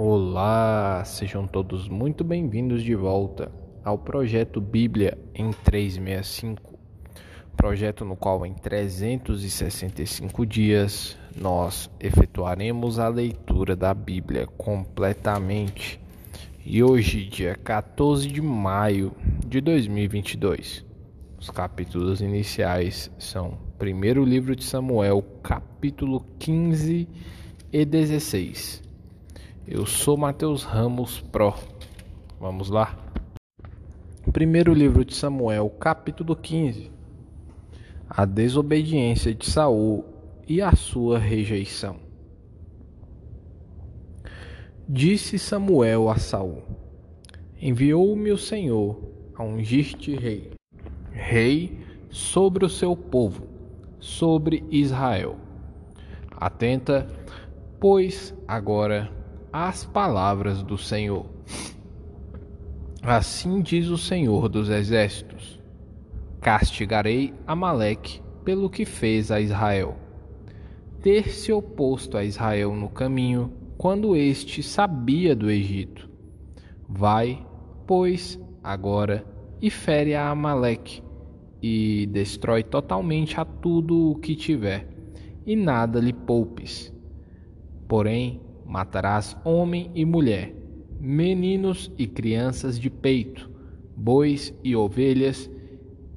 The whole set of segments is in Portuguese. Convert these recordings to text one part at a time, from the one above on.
Olá, sejam todos muito bem-vindos de volta ao projeto Bíblia em 365. Projeto no qual em 365 dias nós efetuaremos a leitura da Bíblia completamente. E hoje, dia 14 de maio de 2022, os capítulos iniciais são primeiro livro de Samuel, capítulo 15 e 16 eu sou Mateus Ramos Pro. Vamos lá. Primeiro livro de Samuel, capítulo 15. A desobediência de Saul e a sua rejeição. Disse Samuel a Saul: Enviou-me o Senhor a ungir-te rei, rei sobre o seu povo, sobre Israel. Atenta, pois agora as palavras do Senhor. Assim diz o Senhor dos Exércitos: Castigarei Amaleque pelo que fez a Israel. Ter se oposto a Israel no caminho, quando este sabia do Egito. Vai, pois, agora e fere a Amaleque, e destrói totalmente a tudo o que tiver, e nada lhe poupes. Porém, Matarás homem e mulher, meninos e crianças de peito, bois e ovelhas,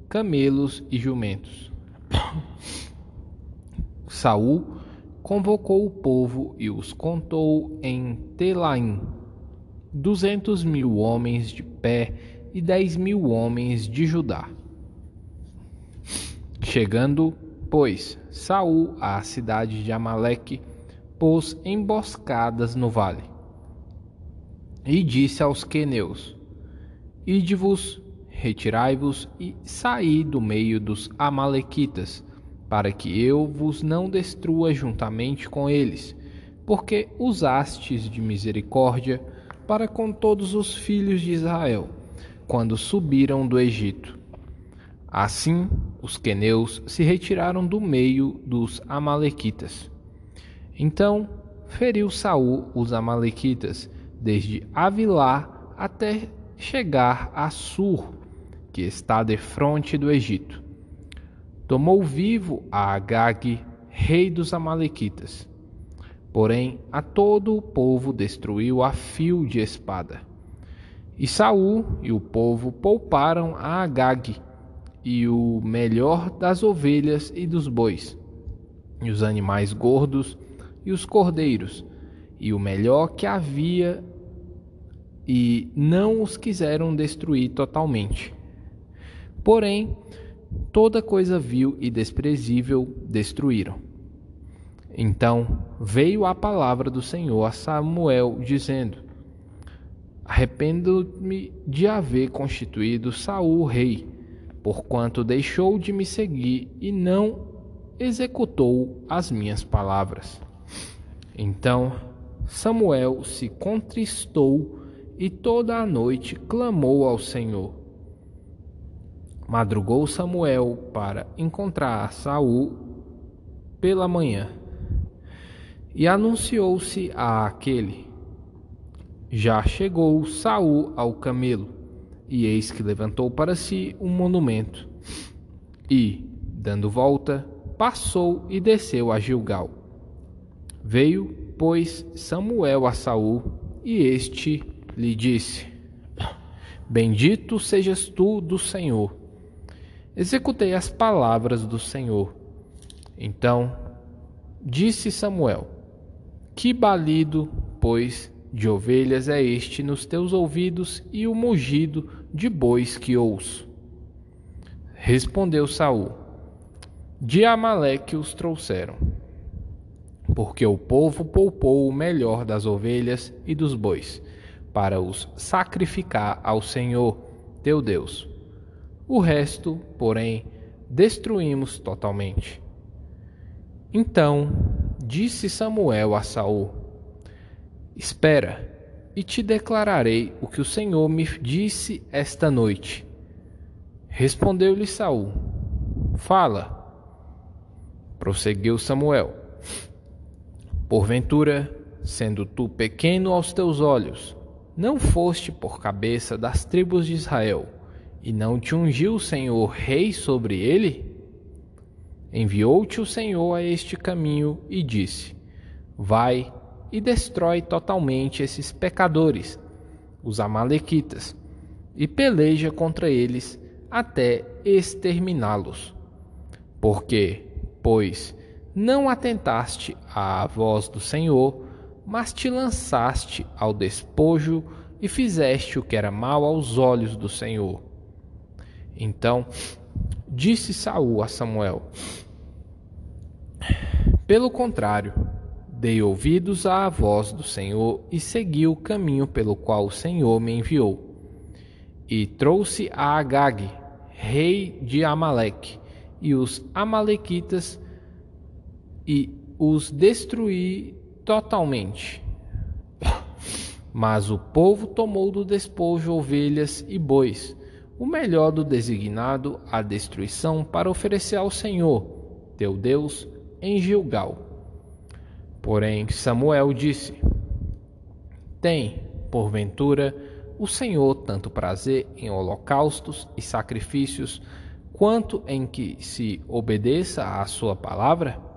camelos e jumentos. Saul convocou o povo e os contou em Telaim, duzentos mil homens de pé e dez mil homens de Judá. Chegando, pois, Saul à cidade de Amaleque, pôs emboscadas no vale. E disse aos queneus: Ide-vos, retirai-vos e saí do meio dos amalequitas, para que eu vos não destrua juntamente com eles, porque usastes de misericórdia para com todos os filhos de Israel, quando subiram do Egito. Assim, os queneus se retiraram do meio dos amalequitas. Então feriu Saul os amalequitas desde Avilá até chegar a Sur, que está de frente do Egito. Tomou vivo a Agag, rei dos amalequitas. Porém, a todo o povo destruiu a fio de espada. E Saul e o povo pouparam a Agag e o melhor das ovelhas e dos bois, e os animais gordos e os cordeiros, e o melhor que havia, e não os quiseram destruir totalmente. Porém, toda coisa vil e desprezível destruíram. Então veio a palavra do Senhor a Samuel, dizendo: Arrependo-me de haver constituído Saul rei, porquanto deixou de me seguir e não executou as minhas palavras. Então Samuel se contristou e toda a noite clamou ao Senhor. Madrugou Samuel para encontrar Saul pela manhã e anunciou-se a aquele. Já chegou Saul ao camelo, e eis que levantou para si um monumento, e, dando volta, passou e desceu a Gilgal. Veio, pois, Samuel a Saul, e este lhe disse: Bendito sejas tu do Senhor. Executei as palavras do Senhor. Então disse Samuel: Que balido, pois, de ovelhas é este nos teus ouvidos e o mugido de bois que ouço? Respondeu Saul: De Amaleque os trouxeram porque o povo poupou o melhor das ovelhas e dos bois, para os sacrificar ao Senhor, teu Deus. O resto, porém, destruímos totalmente. Então disse Samuel a Saul: Espera, e te declararei o que o Senhor me disse esta noite. Respondeu-lhe Saul: Fala. Prosseguiu Samuel: Porventura, sendo tu pequeno aos teus olhos, não foste por cabeça das tribos de Israel, e não te ungiu o Senhor rei sobre ele? Enviou-te o Senhor a este caminho e disse: Vai e destrói totalmente esses pecadores, os Amalequitas, e peleja contra eles até exterminá-los. Porque, pois, não atentaste à voz do Senhor, mas te lançaste ao despojo e fizeste o que era mal aos olhos do Senhor. Então disse Saul a Samuel: Pelo contrário, dei ouvidos à voz do Senhor e segui o caminho pelo qual o Senhor me enviou. E trouxe a Agag, rei de Amaleque, e os amalequitas e os destruí totalmente. Mas o povo tomou do despojo ovelhas e bois, o melhor do designado à destruição para oferecer ao Senhor, teu Deus, em Gilgal. Porém Samuel disse: Tem, porventura, o Senhor tanto prazer em holocaustos e sacrifícios, quanto em que se obedeça à sua palavra?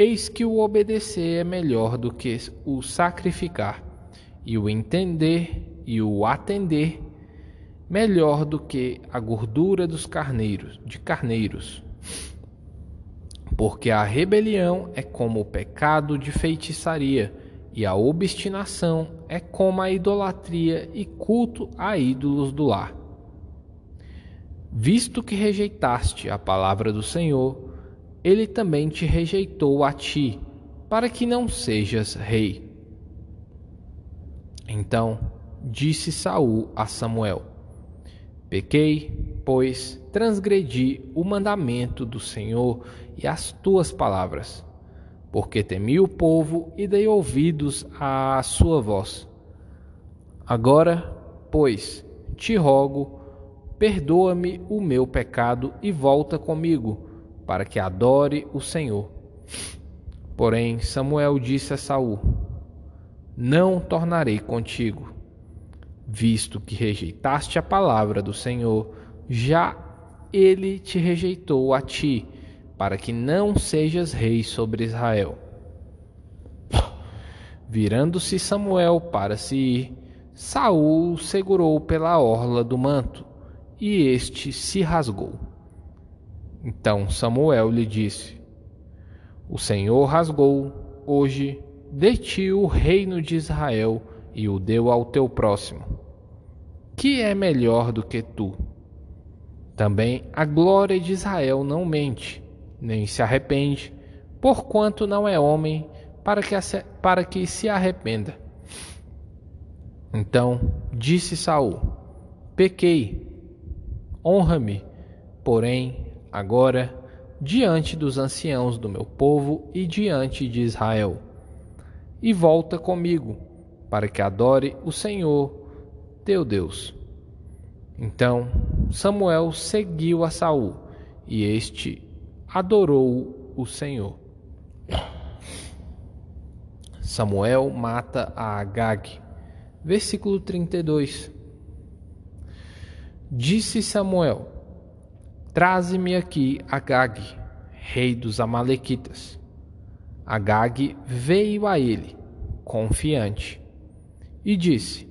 Eis que o obedecer é melhor do que o sacrificar, e o entender e o atender melhor do que a gordura dos carneiros, de carneiros. Porque a rebelião é como o pecado de feitiçaria, e a obstinação é como a idolatria e culto a ídolos do lar. Visto que rejeitaste a palavra do Senhor, ele também te rejeitou a ti, para que não sejas rei. Então disse Saul a Samuel: Pequei, pois transgredi o mandamento do Senhor e as tuas palavras, porque temi o povo e dei ouvidos à sua voz. Agora, pois, te rogo, perdoa-me o meu pecado e volta comigo para que adore o Senhor. Porém, Samuel disse a Saul: Não tornarei contigo, visto que rejeitaste a palavra do Senhor, já ele te rejeitou a ti, para que não sejas rei sobre Israel. Virando-se Samuel para se ir, Saul segurou pela orla do manto, e este se rasgou. Então Samuel lhe disse: O Senhor rasgou hoje de ti o reino de Israel e o deu ao teu próximo, que é melhor do que tu. Também a glória de Israel não mente, nem se arrepende, porquanto não é homem para que, para que se arrependa. Então disse Saul: Pequei, honra-me, porém agora diante dos anciãos do meu povo e diante de Israel. E volta comigo, para que adore o Senhor, teu Deus. Então Samuel seguiu a Saul, e este adorou o Senhor. Samuel mata a Agag. Versículo 32. Disse Samuel: Traze-me aqui Agag, rei dos Amalequitas. Agag veio a ele, confiante, e disse: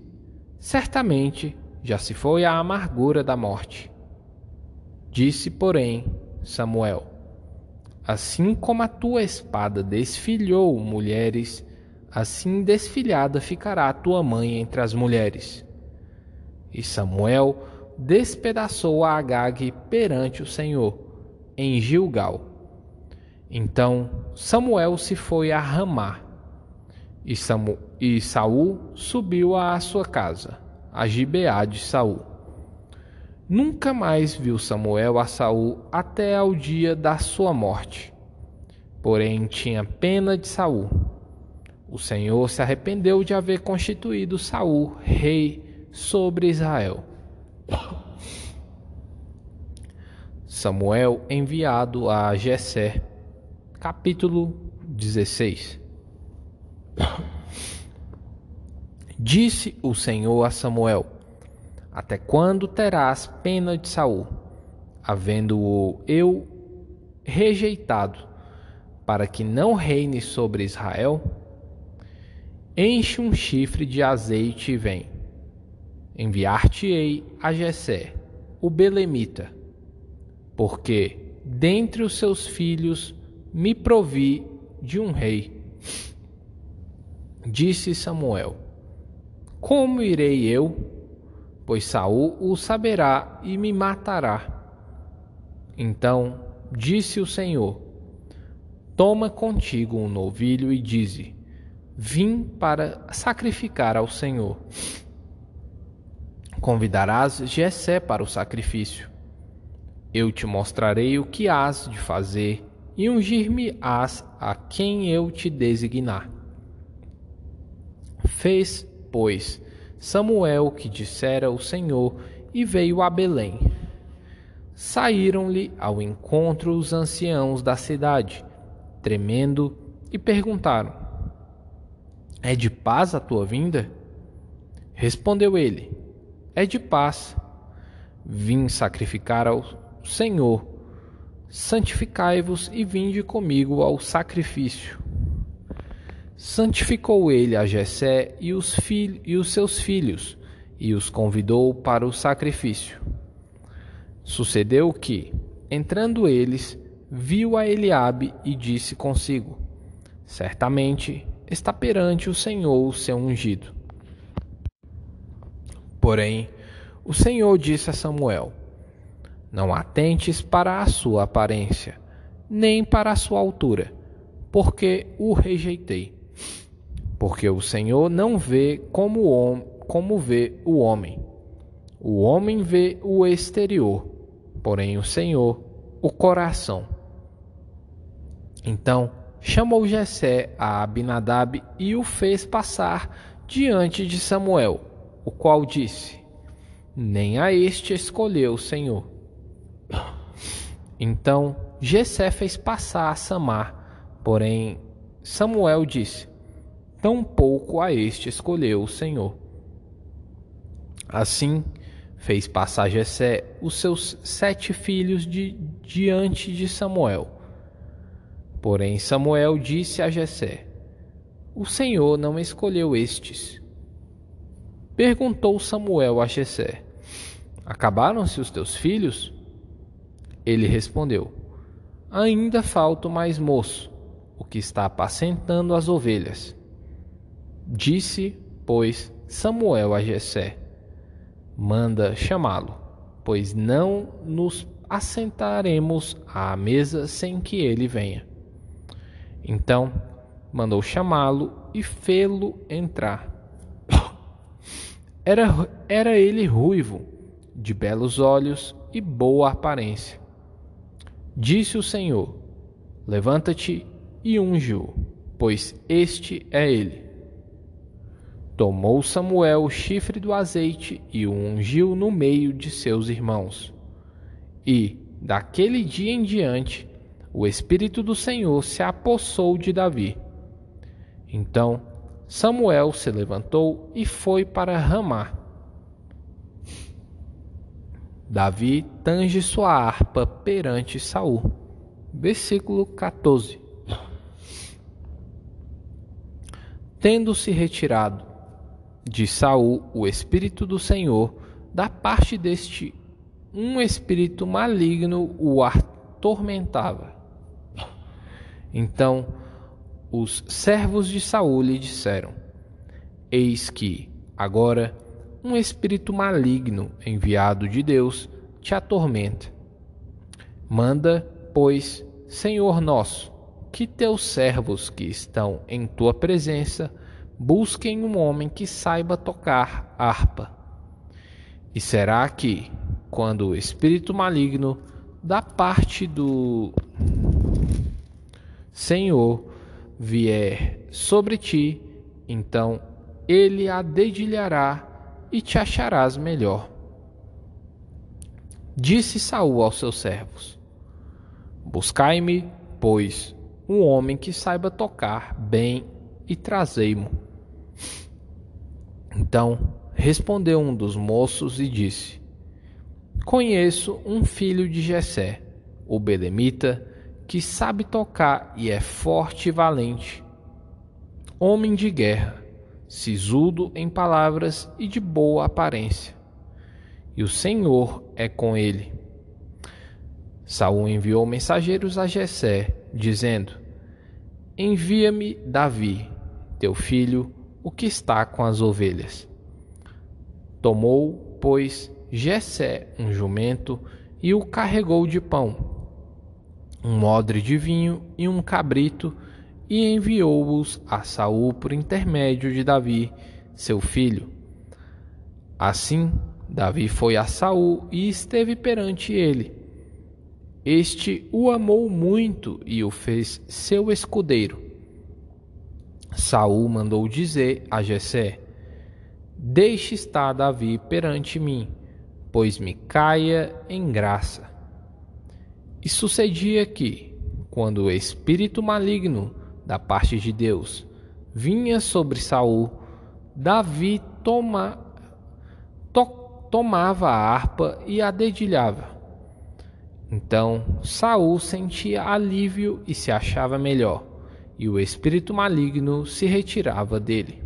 Certamente já se foi a amargura da morte. Disse, porém, Samuel: Assim como a tua espada desfilhou mulheres, assim desfilhada ficará a tua mãe entre as mulheres. E Samuel despedaçou a Agag perante o Senhor, em Gilgal. Então Samuel se foi a Ramá, e, Samu, e Saul subiu à sua casa, a Gibeá de Saul. Nunca mais viu Samuel a Saul até ao dia da sua morte. Porém tinha pena de Saul. O Senhor se arrependeu de haver constituído Saul rei sobre Israel. Samuel enviado a Jessé, capítulo 16. Disse o Senhor a Samuel: Até quando terás pena de Saul, havendo-o eu rejeitado, para que não reine sobre Israel? Enche um chifre de azeite e vem. Enviar-te-ei a Jessé, o belemita, porque dentre os seus filhos me provi de um rei. Disse Samuel: Como irei eu? Pois Saul o saberá e me matará. Então disse o Senhor: Toma contigo um novilho e dize: Vim para sacrificar ao Senhor. Convidarás Jessé para o sacrifício. Eu te mostrarei o que hás de fazer e ungir-me-ás a quem eu te designar. Fez, pois, Samuel o que dissera o Senhor e veio a Belém. Saíram-lhe ao encontro os anciãos da cidade, tremendo, e perguntaram: É de paz a tua vinda? Respondeu ele: É de paz. Vim sacrificar ao Senhor. Santificai-vos e vinde comigo ao sacrifício. Santificou ele a Jessé e os, e os seus filhos, e os convidou para o sacrifício. Sucedeu que, entrando eles, viu a Eliabe e disse consigo: Certamente está perante o Senhor o seu ungido. Porém, o Senhor disse a Samuel: Não atentes para a sua aparência, nem para a sua altura, porque o rejeitei. Porque o Senhor não vê como, como vê o homem. O homem vê o exterior, porém o Senhor o coração. Então chamou Jessé a Abinadab e o fez passar diante de Samuel, o qual disse: Nem a este escolheu o Senhor. Então Jessé fez passar a Samar, porém Samuel disse: Tampouco a este escolheu o Senhor. Assim fez passar Jessé os seus sete filhos de, diante de Samuel. Porém Samuel disse a Jessé: O Senhor não escolheu estes. Perguntou Samuel a Jessé: Acabaram-se os teus filhos? Ele respondeu: Ainda falta mais moço, o que está apacentando as ovelhas. Disse, pois, Samuel a Jessé: manda chamá-lo, pois não nos assentaremos à mesa sem que ele venha. Então mandou chamá-lo e fê-lo entrar. Era, era ele ruivo, de belos olhos e boa aparência. Disse o Senhor: Levanta-te e unge-o, pois este é ele. Tomou Samuel o chifre do azeite e o ungiu no meio de seus irmãos. E, daquele dia em diante, o Espírito do Senhor se apossou de Davi. Então Samuel se levantou e foi para Ramá. Davi tange sua harpa perante Saul. Versículo 14. Tendo se retirado, de Saul o espírito do Senhor, da parte deste um espírito maligno o atormentava. Então os servos de Saul lhe disseram: Eis que agora um espírito maligno enviado de Deus te atormenta. Manda, pois, Senhor nosso, que teus servos que estão em tua presença busquem um homem que saiba tocar harpa. E será que, quando o espírito maligno da parte do Senhor vier sobre ti, então ele a dedilhará e te acharás melhor. Disse Saul aos seus servos: Buscai-me, pois, um homem que saiba tocar bem e trazei-mo. Então respondeu um dos moços e disse: Conheço um filho de Jessé, o belemita, que sabe tocar e é forte e valente, homem de guerra, sisudo em palavras e de boa aparência. E o Senhor é com ele. Saul enviou mensageiros a Jessé, dizendo: Envia-me Davi, teu filho, o que está com as ovelhas. Tomou, pois, Jessé um jumento e o carregou de pão, um odre de vinho e um cabrito, e enviou-os a Saul por intermédio de Davi, seu filho. Assim, Davi foi a Saul e esteve perante ele. Este o amou muito e o fez seu escudeiro. Saul mandou dizer a Jessé: Deixe estar Davi perante mim, pois me caia em graça. E sucedia que, quando o espírito maligno da parte de Deus vinha sobre Saul, Davi toma, to, tomava a harpa e a dedilhava. Então Saul sentia alívio e se achava melhor, e o espírito maligno se retirava dele.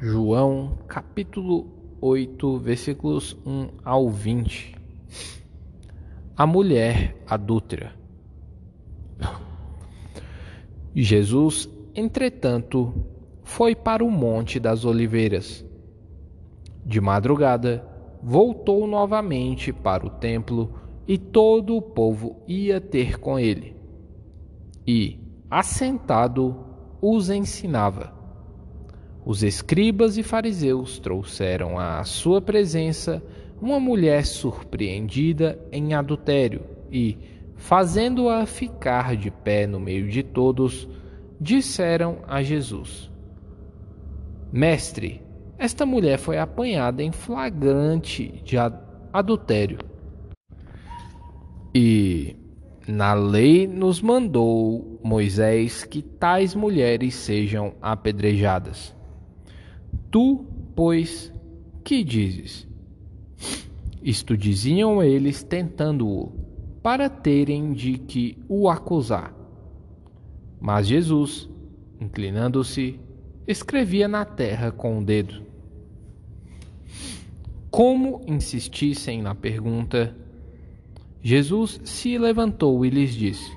João capítulo 8, versículos 1 ao 20. A mulher adúltera. Jesus, entretanto, foi para o Monte das Oliveiras. De madrugada, voltou novamente para o templo e todo o povo ia ter com ele. E, assentado, os ensinava. Os escribas e fariseus trouxeram à sua presença uma mulher surpreendida em adultério e, fazendo-a ficar de pé no meio de todos, disseram a Jesus: Mestre, esta mulher foi apanhada em flagrante de adultério. E na lei nos mandou Moisés que tais mulheres sejam apedrejadas. Tu, pois, que dizes? Isto diziam eles tentando-o, para terem de que o acusar. Mas Jesus, inclinando-se, escrevia na terra com o dedo. Como insistissem na pergunta, Jesus se levantou e lhes disse: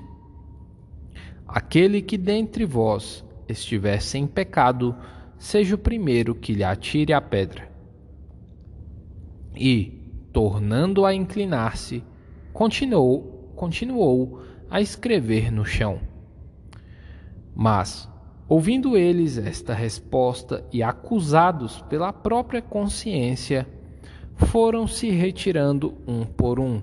Aquele que dentre vós estiver sem pecado, seja o primeiro que lhe atire a pedra. E, tornando a inclinar-se, continuou, continuou a escrever no chão. Mas, ouvindo eles esta resposta e acusados pela própria consciência, foram se retirando um por um,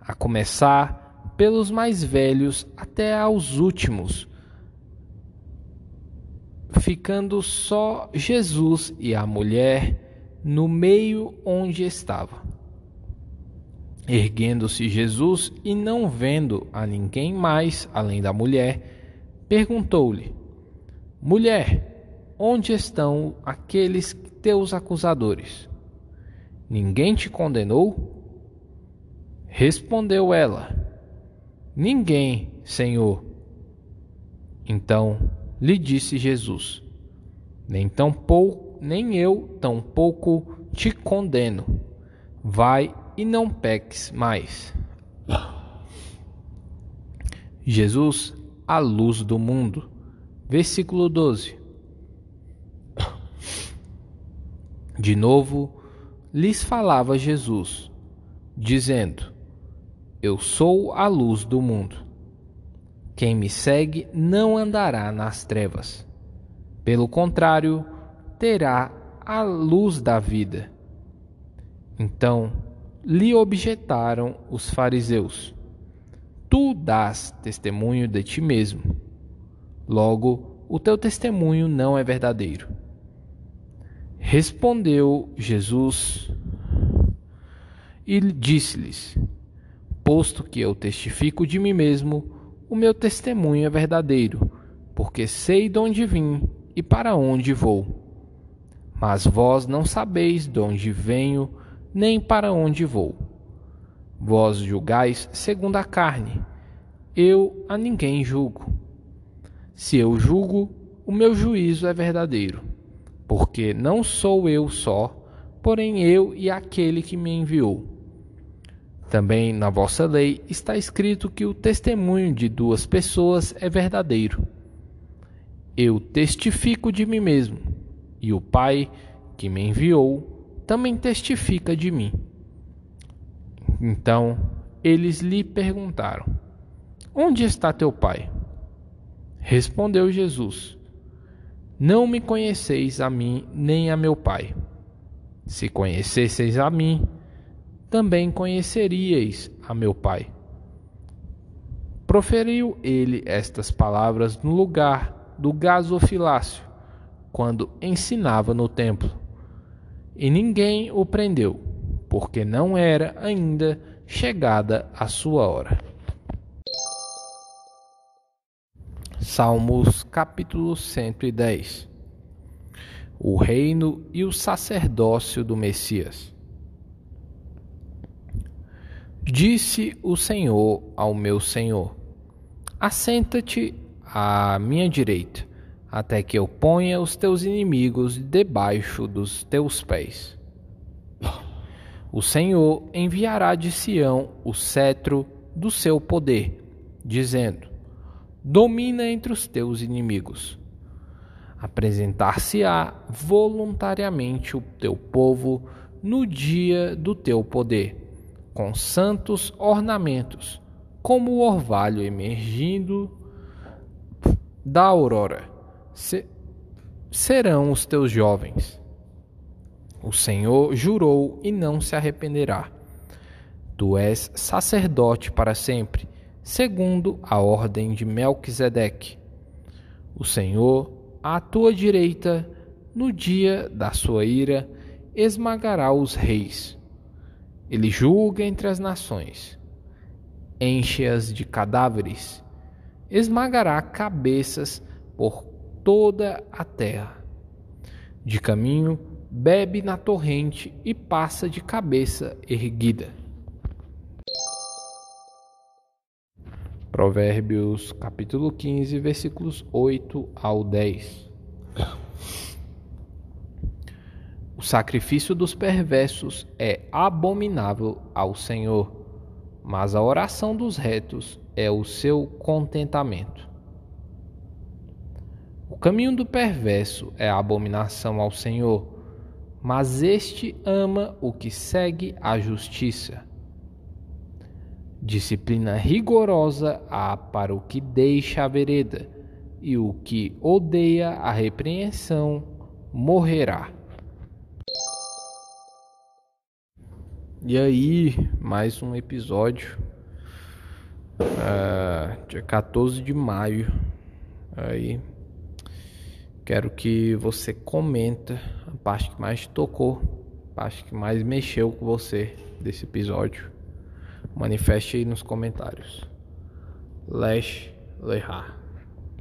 a começar pelos mais velhos até aos últimos ficando só Jesus e a mulher no meio onde estava. Erguendo-se Jesus e não vendo a ninguém mais além da mulher, perguntou-lhe: Mulher, onde estão aqueles teus acusadores? Ninguém te condenou? Respondeu ela: Ninguém, Senhor. Então lhe disse Jesus: Nem tampouco, nem eu tampouco te condeno. Vai e não peques mais. Jesus, a luz do mundo. Versículo 12. De novo lhes falava Jesus, dizendo: Eu sou a luz do mundo. Quem me segue não andará nas trevas. Pelo contrário, terá a luz da vida. Então lhe objetaram os fariseus: Tu dás testemunho de ti mesmo. Logo, o teu testemunho não é verdadeiro. Respondeu Jesus e disse-lhes: Posto que eu testifico de mim mesmo, o meu testemunho é verdadeiro, porque sei de onde vim e para onde vou. Mas vós não sabeis de onde venho, nem para onde vou. Vós julgais segundo a carne, eu a ninguém julgo. Se eu julgo, o meu juízo é verdadeiro, porque não sou eu só, porém eu e aquele que me enviou. Também na vossa lei está escrito que o testemunho de duas pessoas é verdadeiro. Eu testifico de mim mesmo, e o Pai que me enviou também testifica de mim. Então eles lhe perguntaram: Onde está teu pai? Respondeu Jesus: Não me conheceis a mim nem a meu pai. Se conhecesseis a mim, também conheceríeis a meu pai. Proferiu ele estas palavras no lugar do gasofilácio, quando ensinava no templo. E ninguém o prendeu, porque não era ainda chegada a sua hora. Salmos capítulo 110 O reino e o sacerdócio do Messias. Disse o Senhor ao meu Senhor: Assenta-te à minha direita, até que eu ponha os teus inimigos debaixo dos teus pés. O Senhor enviará de Sião o cetro do seu poder, dizendo: Domina entre os teus inimigos. Apresentar-se-á voluntariamente o teu povo no dia do teu poder, com santos ornamentos, como o orvalho emergindo da aurora. Se serão os teus jovens o Senhor jurou e não se arrependerá. Tu és sacerdote para sempre, segundo a ordem de Melquisedeque. O Senhor, à tua direita, no dia da sua ira, esmagará os reis. Ele julga entre as nações, enche-as de cadáveres, esmagará cabeças por toda a terra. De caminho bebe na torrente e passa de cabeça erguida. Provérbios capítulo 15, versículos 8 ao 10. Sacrifício dos perversos é abominável ao Senhor, mas a oração dos retos é o seu contentamento. O caminho do perverso é a abominação ao Senhor, mas este ama o que segue a justiça. Disciplina rigorosa há para o que deixa a vereda, e o que odeia a repreensão morrerá. E aí, mais um episódio, uh, dia 14 de maio. Aí, quero que você comenta a parte que mais te tocou, a parte que mais mexeu com você desse episódio. Manifeste aí nos comentários. Lesh Lehar.